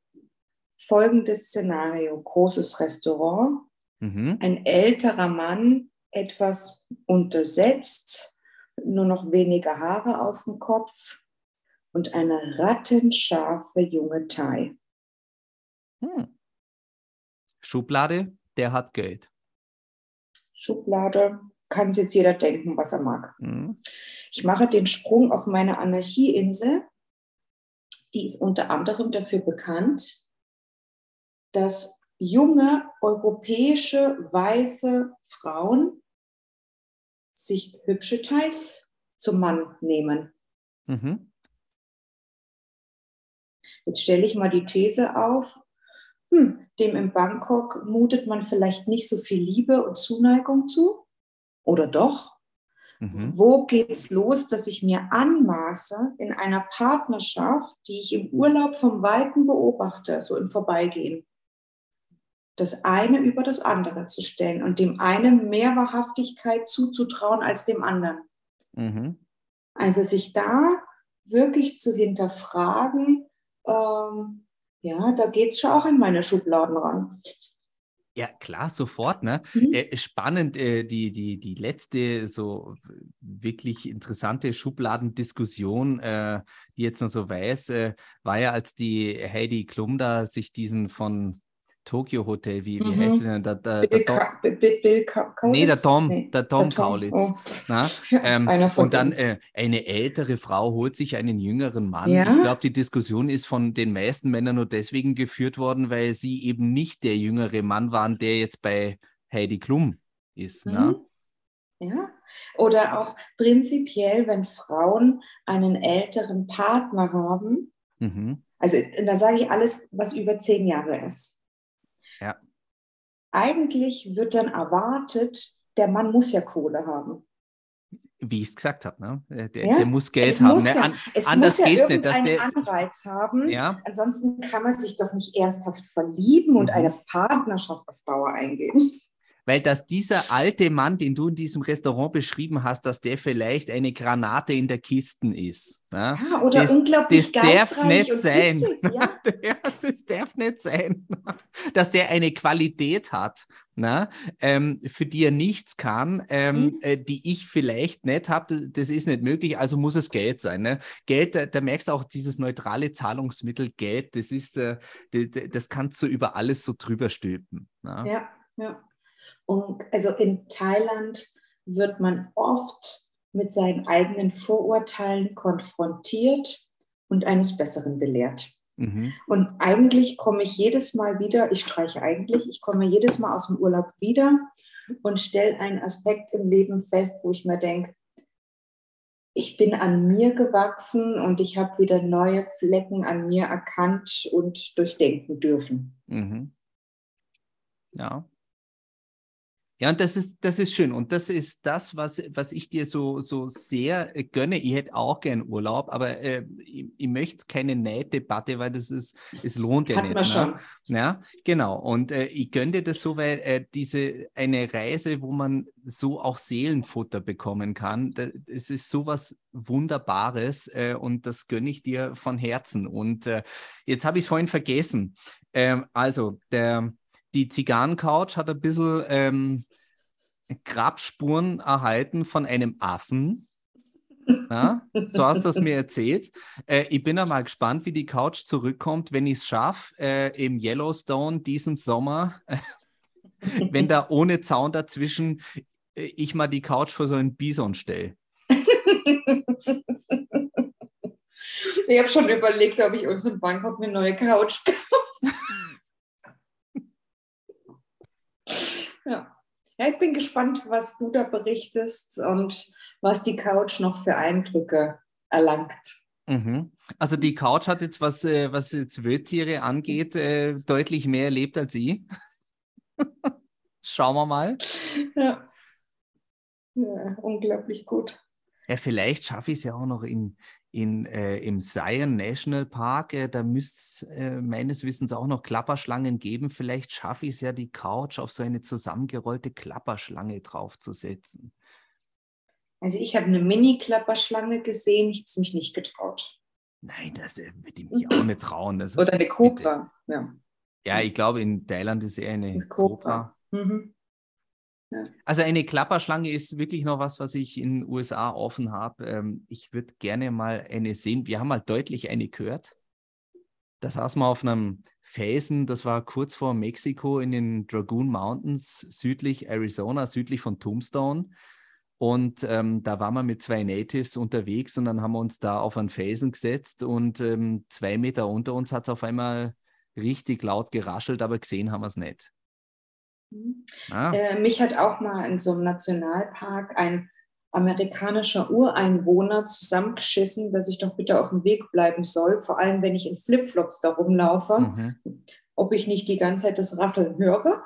S2: Folgendes Szenario: großes Restaurant, mhm. ein älterer Mann, etwas untersetzt, nur noch wenige Haare auf dem Kopf und eine rattenscharfe junge Thai. Hm.
S1: Schublade, der hat Geld.
S2: Schublade, kann sich jetzt jeder denken, was er mag. Mhm. Ich mache den Sprung auf meine Anarchieinsel die ist unter anderem dafür bekannt, dass junge europäische weiße Frauen sich hübsche Thais zum Mann nehmen. Mhm. Jetzt stelle ich mal die These auf, hm, dem in Bangkok mutet man vielleicht nicht so viel Liebe und Zuneigung zu. Oder doch? Mhm. Wo es los, dass ich mir anmaße, in einer Partnerschaft, die ich im Urlaub vom Weiten beobachte, so im Vorbeigehen, das eine über das andere zu stellen und dem einen mehr Wahrhaftigkeit zuzutrauen als dem anderen. Mhm. Also sich da wirklich zu hinterfragen, ähm, ja, da geht es schon auch in meine Schubladen ran.
S1: Ja, klar, sofort. Ne? Mhm. Äh, spannend, äh, die, die, die letzte so wirklich interessante Schubladendiskussion, äh, die jetzt noch so weiß, äh, war ja, als die Heidi Klum da sich diesen von Tokyo Hotel, wie, wie mhm. heißt es denn? Der, der, der Tom, Bill, Kaulitz? Nee, der Tom, nee, der Tom, der Tom. Kaulitz. Oh. Na? Ähm, und dann äh, eine ältere Frau holt sich einen jüngeren Mann. Ja? Ich glaube, die Diskussion ist von den meisten Männern nur deswegen geführt worden, weil sie eben nicht der jüngere Mann waren, der jetzt bei Heidi Klum ist. Mhm.
S2: Ja, oder auch prinzipiell, wenn Frauen einen älteren Partner haben, mhm. also da sage ich alles, was über zehn Jahre ist. Eigentlich wird dann erwartet, der Mann muss ja Kohle haben.
S1: Wie ich es gesagt habe, ne? der, ja? der muss Geld haben. Muss
S2: ne?
S1: ja, An
S2: es anders muss ja geht nicht. Dass der Anreiz haben. Ja? Ansonsten kann man sich doch nicht ernsthaft verlieben und mhm. eine Partnerschaft auf Dauer eingehen
S1: weil dass dieser alte Mann, den du in diesem Restaurant beschrieben hast, dass der vielleicht eine Granate in der Kiste ist.
S2: Ja, ja oder das, unglaublich
S1: Das darf nicht sein. ja? das darf nicht sein, dass der eine Qualität hat, na, ähm, für die er nichts kann, ähm, mhm. äh, die ich vielleicht nicht habe. Das ist nicht möglich, also muss es Geld sein. Ne? Geld, da, da, merkst du auch dieses neutrale Zahlungsmittel Geld, das ist, äh, das, das kannst du über alles so drüber stülpen.
S2: Na? Ja, ja. Und also in Thailand wird man oft mit seinen eigenen Vorurteilen konfrontiert und eines Besseren belehrt. Mhm. Und eigentlich komme ich jedes Mal wieder, ich streiche eigentlich, ich komme jedes Mal aus dem Urlaub wieder und stelle einen Aspekt im Leben fest, wo ich mir denke, ich bin an mir gewachsen und ich habe wieder neue Flecken an mir erkannt und durchdenken dürfen. Mhm.
S1: Ja, ja, und das ist, das ist schön. Und das ist das, was, was ich dir so, so sehr äh, gönne. Ich hätte auch gern Urlaub, aber äh, ich, ich, möchte keine Neiddebatte, weil das ist, es lohnt ja Hat nicht. Man ne? schon. Ja, genau. Und äh, ich gönne dir das so, weil äh, diese eine Reise, wo man so auch Seelenfutter bekommen kann, das, es ist sowas Wunderbares äh, und das gönne ich dir von Herzen. Und jetzt habe ich es vorhin vergessen. Ähm, also, der die Zigarrencouch hat ein bisschen ähm, Grabspuren erhalten von einem Affen. Ja, so hast du es mir erzählt. Äh, ich bin einmal gespannt, wie die Couch zurückkommt, wenn ich es schaffe, äh, im Yellowstone diesen Sommer, äh, wenn da ohne Zaun dazwischen äh, ich mal die Couch vor so einen Bison stelle.
S2: Ich habe schon überlegt, ob ich uns in Bangkok eine neue Couch kaufe. Ja. ja, ich bin gespannt, was du da berichtest und was die Couch noch für Eindrücke erlangt.
S1: Mhm. Also die Couch hat jetzt, was, äh, was jetzt Wildtiere angeht, äh, deutlich mehr erlebt als ich. Schauen wir mal.
S2: Ja. ja unglaublich gut.
S1: Ja, vielleicht schaffe ich es ja auch noch in, in, äh, im Zion National Park. Äh, da müsste es äh, meines Wissens auch noch Klapperschlangen geben. Vielleicht schaffe ich es ja, die Couch auf so eine zusammengerollte Klapperschlange draufzusetzen.
S2: Also ich habe eine Mini-Klapperschlange gesehen, ich habe es mich nicht getraut.
S1: Nein, das äh, würde ich mich auch nicht trauen.
S2: Also, Oder eine Cobra, ja.
S1: Ja, ich glaube, in Thailand ist eher eine. Cobra. Mhm. Also eine Klapperschlange ist wirklich noch was, was ich in den USA offen habe. Ähm, ich würde gerne mal eine sehen. Wir haben mal deutlich eine gehört. Da saß man auf einem Felsen, das war kurz vor Mexiko in den Dragoon Mountains, südlich Arizona, südlich von Tombstone. Und ähm, da waren wir mit zwei Natives unterwegs und dann haben wir uns da auf einen Felsen gesetzt und ähm, zwei Meter unter uns hat es auf einmal richtig laut geraschelt, aber gesehen haben wir es nicht.
S2: Mhm. Ah. Äh, mich hat auch mal in so einem Nationalpark ein amerikanischer Ureinwohner zusammengeschissen, dass ich doch bitte auf dem Weg bleiben soll, vor allem wenn ich in Flipflops da rumlaufe, mhm. ob ich nicht die ganze Zeit das Rasseln höre.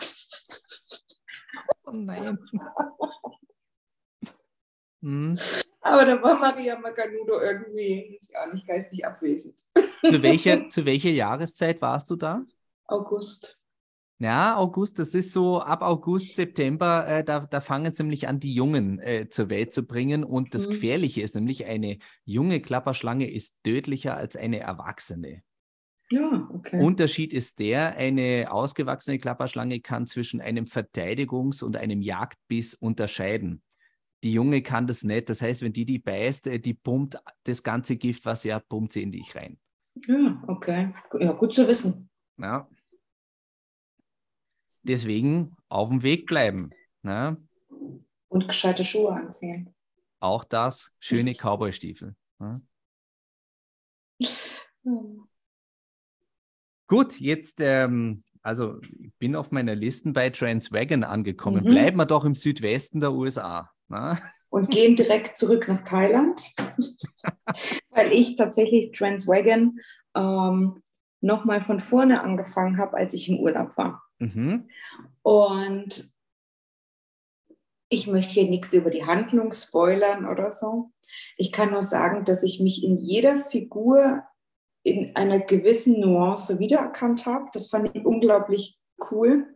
S1: Oh nein.
S2: hm. Aber da war Maria Macanudo irgendwie ist ja nicht geistig abwesend.
S1: Zu welcher, zu welcher Jahreszeit warst du da?
S2: August.
S1: Ja, August, das ist so ab August, September, äh, da, da fangen sie nämlich an, die Jungen äh, zur Welt zu bringen. Und das mhm. Gefährliche ist nämlich, eine junge Klapperschlange ist tödlicher als eine erwachsene.
S2: Ja, okay.
S1: Unterschied ist der, eine ausgewachsene Klapperschlange kann zwischen einem Verteidigungs- und einem Jagdbiss unterscheiden. Die Junge kann das nicht. Das heißt, wenn die die beißt, äh, die pumpt das ganze Gift, was sie hat, pumpt sie in dich rein.
S2: Ja, okay. Ja, gut zu wissen.
S1: Ja. Deswegen auf dem Weg bleiben. Ne?
S2: Und gescheite Schuhe anziehen.
S1: Auch das, schöne Cowboy-Stiefel. Ne? Gut, jetzt, ähm, also ich bin auf meiner Liste bei Transwagon angekommen. Mhm. Bleiben wir doch im Südwesten der USA. Ne?
S2: Und gehen direkt zurück nach Thailand, weil ich tatsächlich Transwagon ähm, nochmal von vorne angefangen habe, als ich im Urlaub war. Mhm. Und ich möchte hier nichts über die Handlung spoilern oder so. Ich kann nur sagen, dass ich mich in jeder Figur in einer gewissen Nuance wiedererkannt habe. Das fand ich unglaublich cool.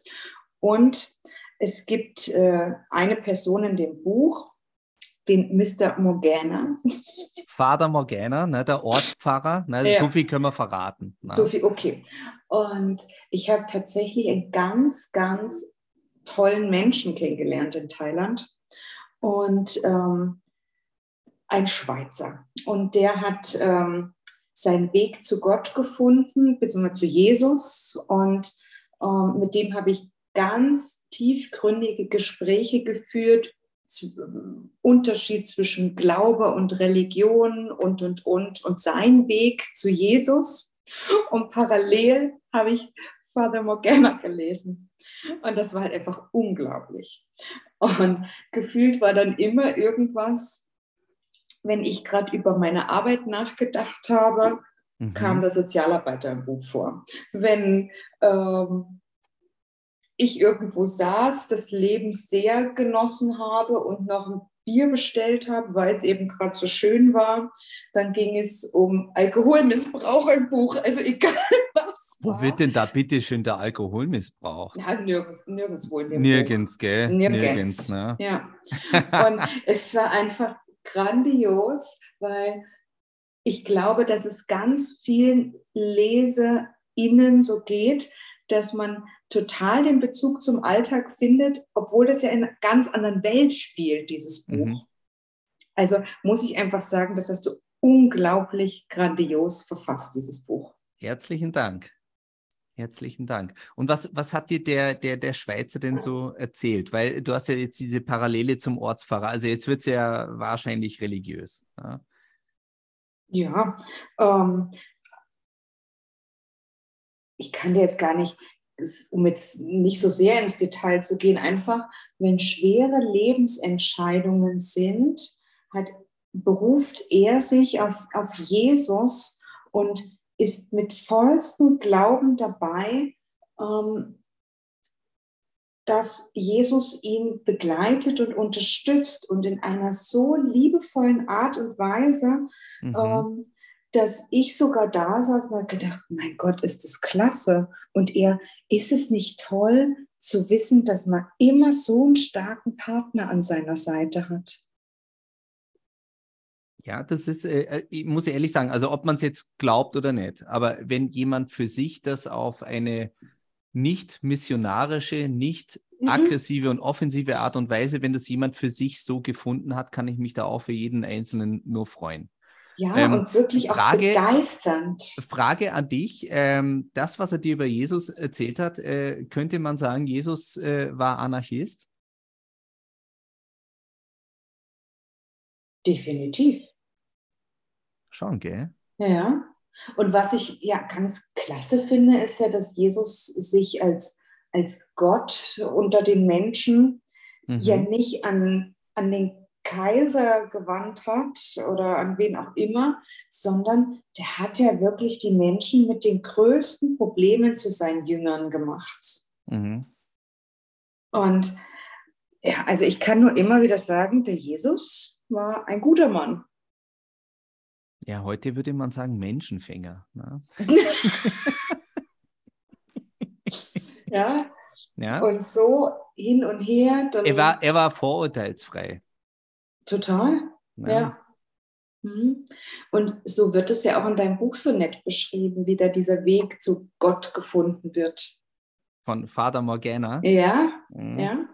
S2: Und es gibt äh, eine Person in dem Buch, den Mr. Morgana.
S1: Vater Morgana, ne, der Ortspfarrer. Ne, ja. So viel können wir verraten.
S2: Ne? So viel, okay. Und ich habe tatsächlich einen ganz, ganz tollen Menschen kennengelernt in Thailand. Und ähm, ein Schweizer. Und der hat ähm, seinen Weg zu Gott gefunden, beziehungsweise zu Jesus. Und ähm, mit dem habe ich ganz tiefgründige Gespräche geführt Unterschied zwischen Glaube und Religion und, und, und, und sein Weg zu Jesus. Und parallel habe ich Father Morgana gelesen. Und das war halt einfach unglaublich. Und gefühlt war dann immer irgendwas, wenn ich gerade über meine Arbeit nachgedacht habe, mhm. kam der Sozialarbeiter im Buch vor. Wenn ähm, ich irgendwo saß, das Leben sehr genossen habe und noch ein Bier bestellt habe, weil es eben gerade so schön war. Dann ging es um Alkoholmissbrauch im Buch, also egal was.
S1: Wo war. wird denn da bitte schön der Alkoholmissbrauch?
S2: Ja, nirgends, nirgendwo
S1: Nirgends, Buch. gell?
S2: Nirgends. nirgends ne? Ja. Und es war einfach grandios, weil ich glaube, dass es ganz vielen LeserInnen so geht, dass man total den Bezug zum Alltag findet, obwohl das ja in einer ganz anderen Welt spielt, dieses Buch. Mhm. Also muss ich einfach sagen, das hast du unglaublich grandios verfasst, dieses Buch.
S1: Herzlichen Dank. Herzlichen Dank. Und was, was hat dir der, der, der Schweizer denn so erzählt? Weil du hast ja jetzt diese Parallele zum Ortspfarrer. Also jetzt wird es ja wahrscheinlich religiös.
S2: Ja, ja ähm, ich kann dir jetzt gar nicht, um jetzt nicht so sehr ins Detail zu gehen, einfach, wenn schwere Lebensentscheidungen sind, hat, beruft er sich auf, auf Jesus und ist mit vollstem Glauben dabei, ähm, dass Jesus ihn begleitet und unterstützt und in einer so liebevollen Art und Weise, mhm. ähm, dass ich sogar da saß und habe gedacht, mein Gott, ist das klasse. Und er, ist es nicht toll zu wissen, dass man immer so einen starken Partner an seiner Seite hat?
S1: Ja, das ist, äh, äh ich muss ehrlich sagen, also ob man es jetzt glaubt oder nicht, aber wenn jemand für sich das auf eine nicht missionarische, nicht mhm. aggressive und offensive Art und Weise, wenn das jemand für sich so gefunden hat, kann ich mich da auch für jeden Einzelnen nur freuen.
S2: Ja, ähm, und wirklich Frage, auch begeisternd.
S1: Frage an dich: ähm, Das, was er dir über Jesus erzählt hat, äh, könnte man sagen, Jesus äh, war Anarchist?
S2: Definitiv.
S1: Schon, gell?
S2: Ja. Und was ich ja ganz klasse finde, ist ja, dass Jesus sich als, als Gott unter den Menschen mhm. ja nicht an, an den Kaiser gewandt hat oder an wen auch immer, sondern der hat ja wirklich die Menschen mit den größten Problemen zu seinen Jüngern gemacht. Mhm. Und ja, also ich kann nur immer wieder sagen, der Jesus war ein guter Mann.
S1: Ja, heute würde man sagen Menschenfänger. Ne?
S2: ja. ja. Und so hin und her.
S1: er, war, er war vorurteilsfrei.
S2: Total. Ja. ja. Mhm. Und so wird es ja auch in deinem Buch so nett beschrieben, wie da dieser Weg zu Gott gefunden wird.
S1: Von Vater Morgana.
S2: Ja, mhm. ja.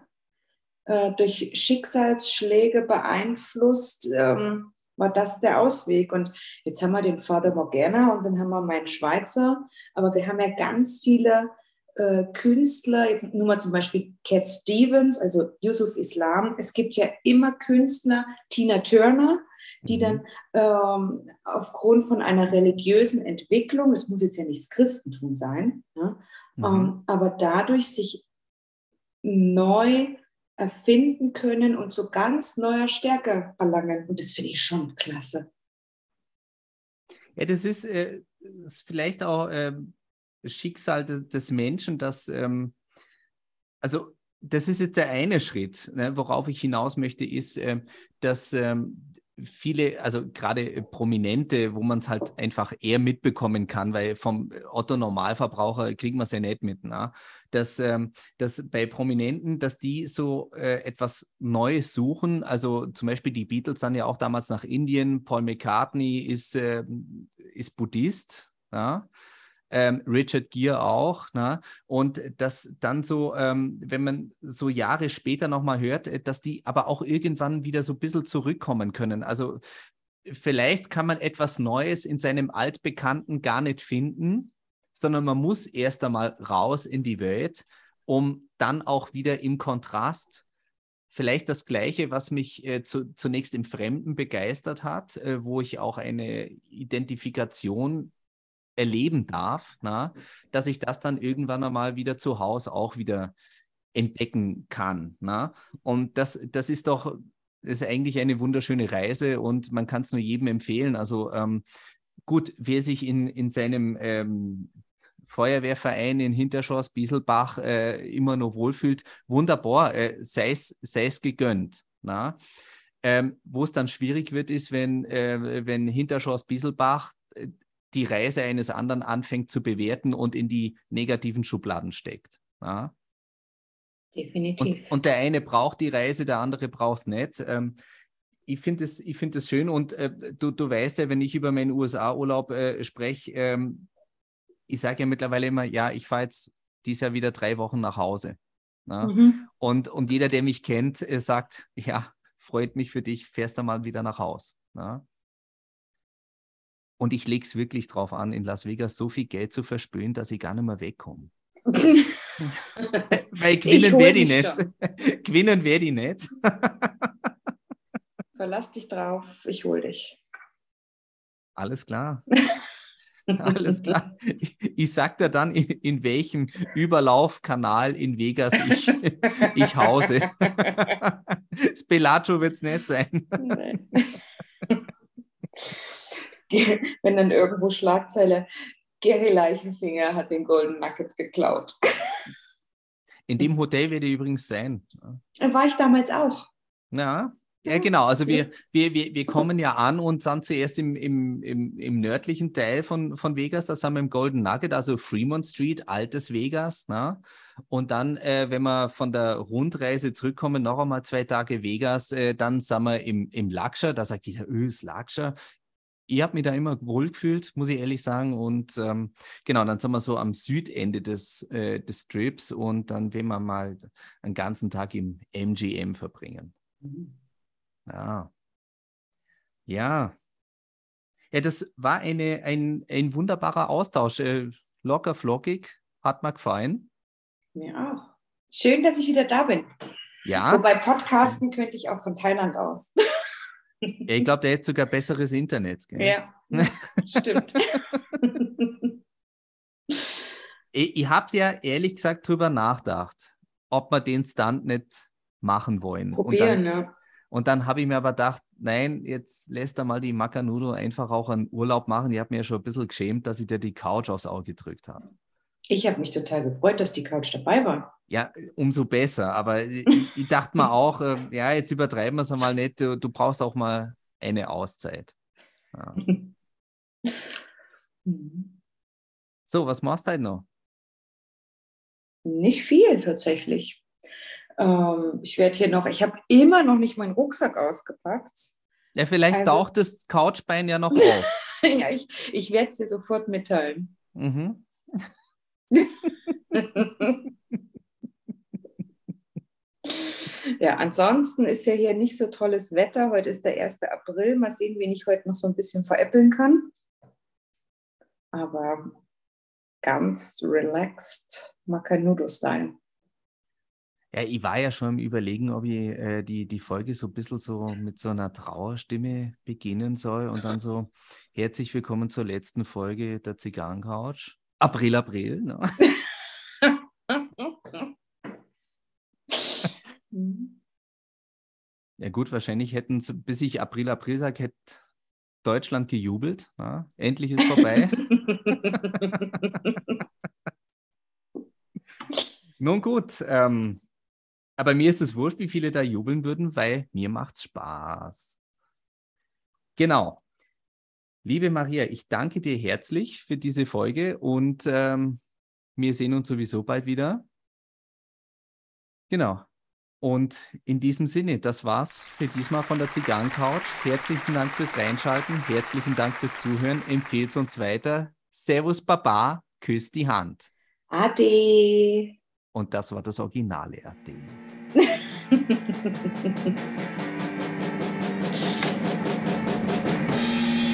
S2: Äh, durch Schicksalsschläge beeinflusst, ähm, war das der Ausweg. Und jetzt haben wir den Vater Morgana und dann haben wir meinen Schweizer. Aber wir haben ja ganz viele äh, Künstler, jetzt nur mal zum Beispiel Cat Stevens, also Yusuf Islam. Es gibt ja immer Künstler, Tina Turner, die mhm. dann ähm, aufgrund von einer religiösen Entwicklung, es muss jetzt ja nicht das Christentum sein, ne, mhm. ähm, aber dadurch sich neu erfinden können und zu ganz neuer Stärke erlangen. Und das finde ich schon klasse.
S1: Ja, das ist, äh, ist vielleicht auch äh, Schicksal des, des Menschen, dass, ähm, also das ist jetzt der eine Schritt, ne, worauf ich hinaus möchte, ist, äh, dass ähm, viele, also gerade Prominente, wo man es halt einfach eher mitbekommen kann, weil vom Otto Normalverbraucher kriegen wir es ja nicht mit, na? Dass, ähm, dass bei Prominenten, dass die so äh, etwas Neues suchen. Also zum Beispiel die Beatles sind ja auch damals nach Indien, Paul McCartney ist, äh, ist Buddhist, ja? Ähm, Richard Gere auch. Ne? Und das dann so, ähm, wenn man so Jahre später nochmal hört, äh, dass die aber auch irgendwann wieder so ein bisschen zurückkommen können. Also vielleicht kann man etwas Neues in seinem Altbekannten gar nicht finden, sondern man muss erst einmal raus in die Welt, um dann auch wieder im Kontrast vielleicht das Gleiche, was mich äh, zu, zunächst im Fremden begeistert hat, äh, wo ich auch eine Identifikation erleben darf, na, dass ich das dann irgendwann einmal wieder zu Hause auch wieder entdecken kann. Na? Und das, das ist doch ist eigentlich eine wunderschöne Reise und man kann es nur jedem empfehlen. Also ähm, gut, wer sich in, in seinem ähm, Feuerwehrverein in Hinterschloss Bieselbach äh, immer noch wohlfühlt, wunderbar, äh, sei es gegönnt. Na? Ähm, Wo es dann schwierig wird, ist, wenn, äh, wenn Hinterschloss Bieselbach äh, die Reise eines anderen anfängt zu bewerten und in die negativen Schubladen steckt. Ja?
S2: Definitiv.
S1: Und, und, der eine braucht die Reise, der andere braucht es nicht. Ähm, ich finde es find schön und äh, du, du weißt ja, wenn ich über meinen USA-Urlaub äh, spreche, ähm, ich sage ja mittlerweile immer, ja, ich fahre jetzt dieses Jahr wieder drei Wochen nach Hause. Ja? Mhm. Und, und jeder, der mich kennt, äh, sagt, ja, freut mich für dich, fährst du mal wieder nach Hause. Ja? Und ich lege es wirklich drauf an, in Las Vegas so viel Geld zu verspülen, dass ich gar nicht mehr wegkomme. Weil gewinnen werde ich nicht. gewinnen werde ich nicht.
S2: Verlass dich drauf, ich hole dich.
S1: Alles klar. Alles klar. Ich sag dir dann, in, in welchem Überlaufkanal in Vegas ich, ich hause. Spelaggio wird es nicht sein.
S2: Wenn dann irgendwo Schlagzeile, Gary Leichenfinger hat den Golden Nugget geklaut.
S1: In dem Hotel werde ich übrigens sein.
S2: War ich damals auch.
S1: Ja, ja, genau. Also wir, wir, wir, wir kommen ja an und sind zuerst im, im, im, im nördlichen Teil von, von Vegas, da sind wir im Golden Nugget, also Fremont Street, altes Vegas. Ne? Und dann, äh, wenn wir von der Rundreise zurückkommen, noch einmal zwei Tage Vegas, äh, dann sind wir im, im Laksha, da sagt jeder, öh, ist Laksha. Ich habe mich da immer wohlgefühlt, muss ich ehrlich sagen. Und ähm, genau, dann sind wir so am Südende des, äh, des Strips und dann werden wir mal einen ganzen Tag im MGM verbringen. Mhm. Ja. Ja. Ja, das war eine, ein, ein wunderbarer Austausch. Äh, locker, flockig. Hat mir gefallen.
S2: Mir auch. Schön, dass ich wieder da bin.
S1: Ja.
S2: Wobei Podcasten könnte ich auch von Thailand aus.
S1: ich glaube, der hätte sogar besseres Internet.
S2: Gell? Ja, stimmt.
S1: ich ich habe ja ehrlich gesagt drüber nachgedacht, ob wir den Stunt nicht machen wollen.
S2: Probieren, dann, ja.
S1: Und dann habe ich mir aber gedacht, nein, jetzt lässt er mal die Macanudo einfach auch einen Urlaub machen. Ich habe mir ja schon ein bisschen geschämt, dass ich dir die Couch aufs Auge gedrückt habe.
S2: Ich habe mich total gefreut, dass die Couch dabei war.
S1: Ja, umso besser. Aber ich, ich dachte mir auch, äh, ja, jetzt übertreiben wir es einmal nicht. Du, du, brauchst auch mal eine Auszeit. Ja. so, was machst du heute noch?
S2: Nicht viel tatsächlich. Ähm, ich werde hier noch, ich habe immer noch nicht meinen Rucksack ausgepackt.
S1: Ja, vielleicht also, taucht das Couchbein ja noch auf.
S2: ja, ich, ich werde es dir sofort mitteilen. Mhm. ja, ansonsten ist ja hier nicht so tolles Wetter. Heute ist der 1. April. Mal sehen, wen ich heute noch so ein bisschen veräppeln kann. Aber ganz relaxed Macanudo-Style.
S1: Ja, ich war ja schon im Überlegen, ob ich äh, die, die Folge so ein bisschen so mit so einer Trauerstimme beginnen soll und dann so herzlich willkommen zur letzten Folge der Zigarrencouch. April, April. Ne? ja gut, wahrscheinlich hätten sie, bis ich April, April sage, hätte Deutschland gejubelt. Ne? Endlich ist vorbei. Nun gut, ähm, aber mir ist es wurscht, wie viele da jubeln würden, weil mir macht's Spaß. Genau. Liebe Maria, ich danke dir herzlich für diese Folge und ähm, wir sehen uns sowieso bald wieder. Genau. Und in diesem Sinne, das war's für diesmal von der Zigarrencouch. Herzlichen Dank fürs Reinschalten, herzlichen Dank fürs Zuhören. Empfehlt uns weiter. Servus Baba, küsst die Hand.
S2: Ade.
S1: Und das war das originale Ade.